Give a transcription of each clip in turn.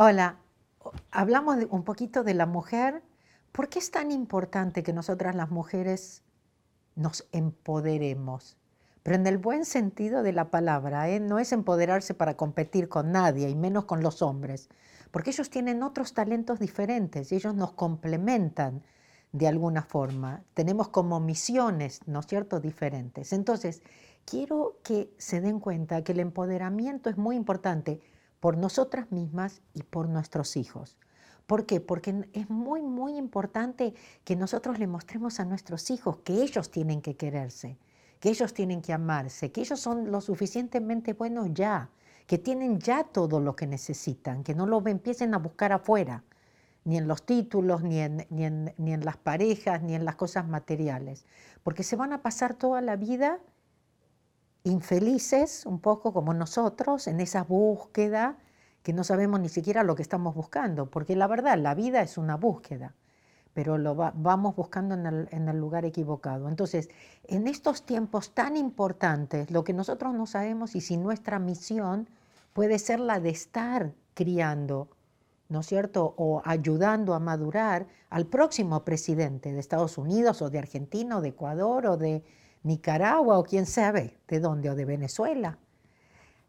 Hola, hablamos un poquito de la mujer. ¿Por qué es tan importante que nosotras las mujeres nos empoderemos? Pero en el buen sentido de la palabra, ¿eh? no es empoderarse para competir con nadie y menos con los hombres, porque ellos tienen otros talentos diferentes y ellos nos complementan de alguna forma. Tenemos como misiones, ¿no es cierto?, diferentes. Entonces, quiero que se den cuenta que el empoderamiento es muy importante por nosotras mismas y por nuestros hijos. ¿Por qué? Porque es muy, muy importante que nosotros le mostremos a nuestros hijos que ellos tienen que quererse, que ellos tienen que amarse, que ellos son lo suficientemente buenos ya, que tienen ya todo lo que necesitan, que no lo empiecen a buscar afuera, ni en los títulos, ni en, ni en, ni en las parejas, ni en las cosas materiales, porque se van a pasar toda la vida infelices, un poco como nosotros, en esa búsqueda que no sabemos ni siquiera lo que estamos buscando, porque la verdad, la vida es una búsqueda, pero lo vamos buscando en el, en el lugar equivocado. Entonces, en estos tiempos tan importantes, lo que nosotros no sabemos y si nuestra misión puede ser la de estar criando, ¿no es cierto?, o ayudando a madurar al próximo presidente de Estados Unidos o de Argentina o de Ecuador o de Nicaragua o quién sabe de dónde, o de Venezuela.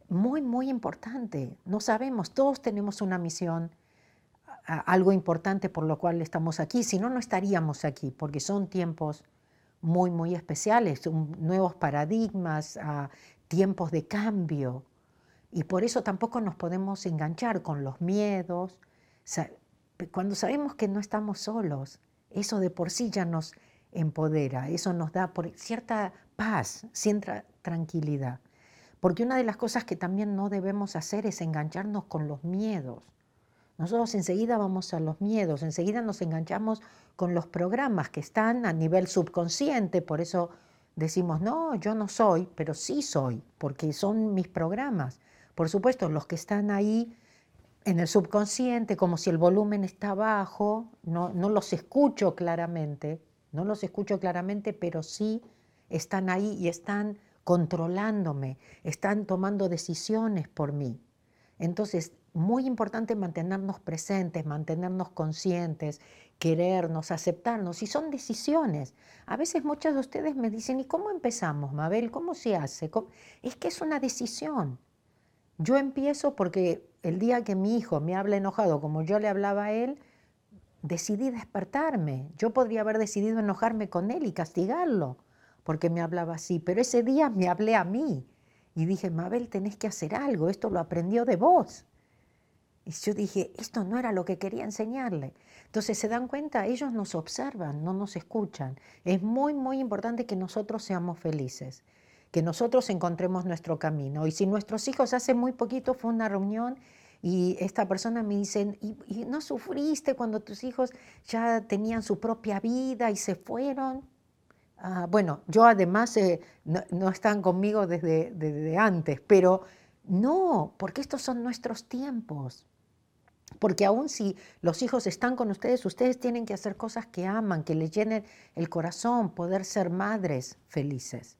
Muy, muy importante. No sabemos, todos tenemos una misión, algo importante por lo cual estamos aquí. Si no, no estaríamos aquí, porque son tiempos muy, muy especiales, nuevos paradigmas, tiempos de cambio. Y por eso tampoco nos podemos enganchar con los miedos. Cuando sabemos que no estamos solos, eso de por sí ya nos empodera, eso nos da por cierta paz, cierta tranquilidad. Porque una de las cosas que también no debemos hacer es engancharnos con los miedos. Nosotros enseguida vamos a los miedos, enseguida nos enganchamos con los programas que están a nivel subconsciente, por eso decimos, no, yo no soy, pero sí soy, porque son mis programas. Por supuesto, los que están ahí en el subconsciente, como si el volumen está bajo, no, los escucho claramente, no los escucho claramente, pero sí están ahí y están controlándome, están tomando decisiones por mí. Entonces, muy importante mantenernos presentes, mantenernos conscientes, querernos, aceptarnos. Y son decisiones. A veces muchas de ustedes me dicen, ¿y cómo empezamos, Mabel? ¿Cómo se hace? Es que es una decisión. Yo empiezo porque el día que mi hijo me habla enojado como yo le hablaba a él, decidí despertarme. Yo podría haber decidido enojarme con él y castigarlo porque me hablaba así, pero ese día me hablé a mí y dije, Mabel, tenés que hacer algo, esto lo aprendió de vos. Y yo dije, esto no era lo que quería enseñarle. Entonces se dan cuenta, ellos nos observan, no nos escuchan. Es muy, muy importante que nosotros seamos felices, que nosotros encontremos nuestro camino. Y si nuestros hijos hace muy poquito fue una reunión y esta persona me dice, ¿y, no sufriste cuando tus hijos ya tenían su propia vida y se fueron? Ah, bueno, yo además eh, no, están conmigo desde, desde antes, pero no, porque estos son nuestros tiempos. Porque aun si los hijos están con ustedes, ustedes tienen que hacer cosas que aman, que les llenen el corazón, poder ser madres felices.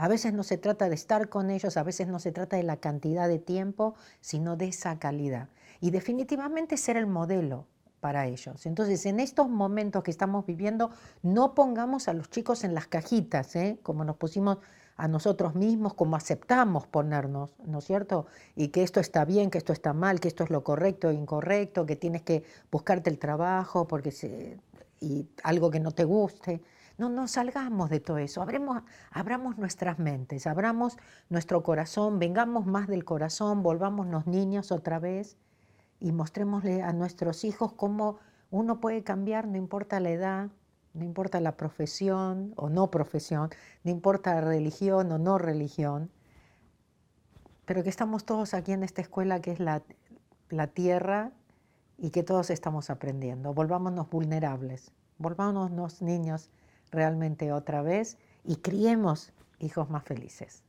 A veces no se trata de estar con ellos, a veces no se trata de la cantidad de tiempo, sino de esa calidad. Y definitivamente ser el modelo para ellos. Entonces, en estos momentos que estamos viviendo, no pongamos a los chicos en las cajitas, ¿eh? como nos pusimos a nosotros mismos, como aceptamos ponernos, ¿no es cierto? Y que esto está bien, que esto está mal, que esto es lo correcto e incorrecto, que tienes que buscarte el trabajo porque y algo que no te guste. No, no salgamos de todo eso, abramos, abramos nuestras mentes, abramos nuestro corazón, vengamos más del corazón, volvámonos niños otra vez y mostrémosle a nuestros hijos cómo uno puede cambiar, no importa la edad, no importa la profesión o no profesión, no importa la religión o no religión, pero que estamos todos aquí en esta escuela que es la, la tierra y que todos estamos aprendiendo. Volvámonos vulnerables, volvámonos niños realmente otra vez y criemos hijos más felices.